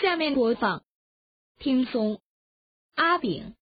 下面播放听松阿炳。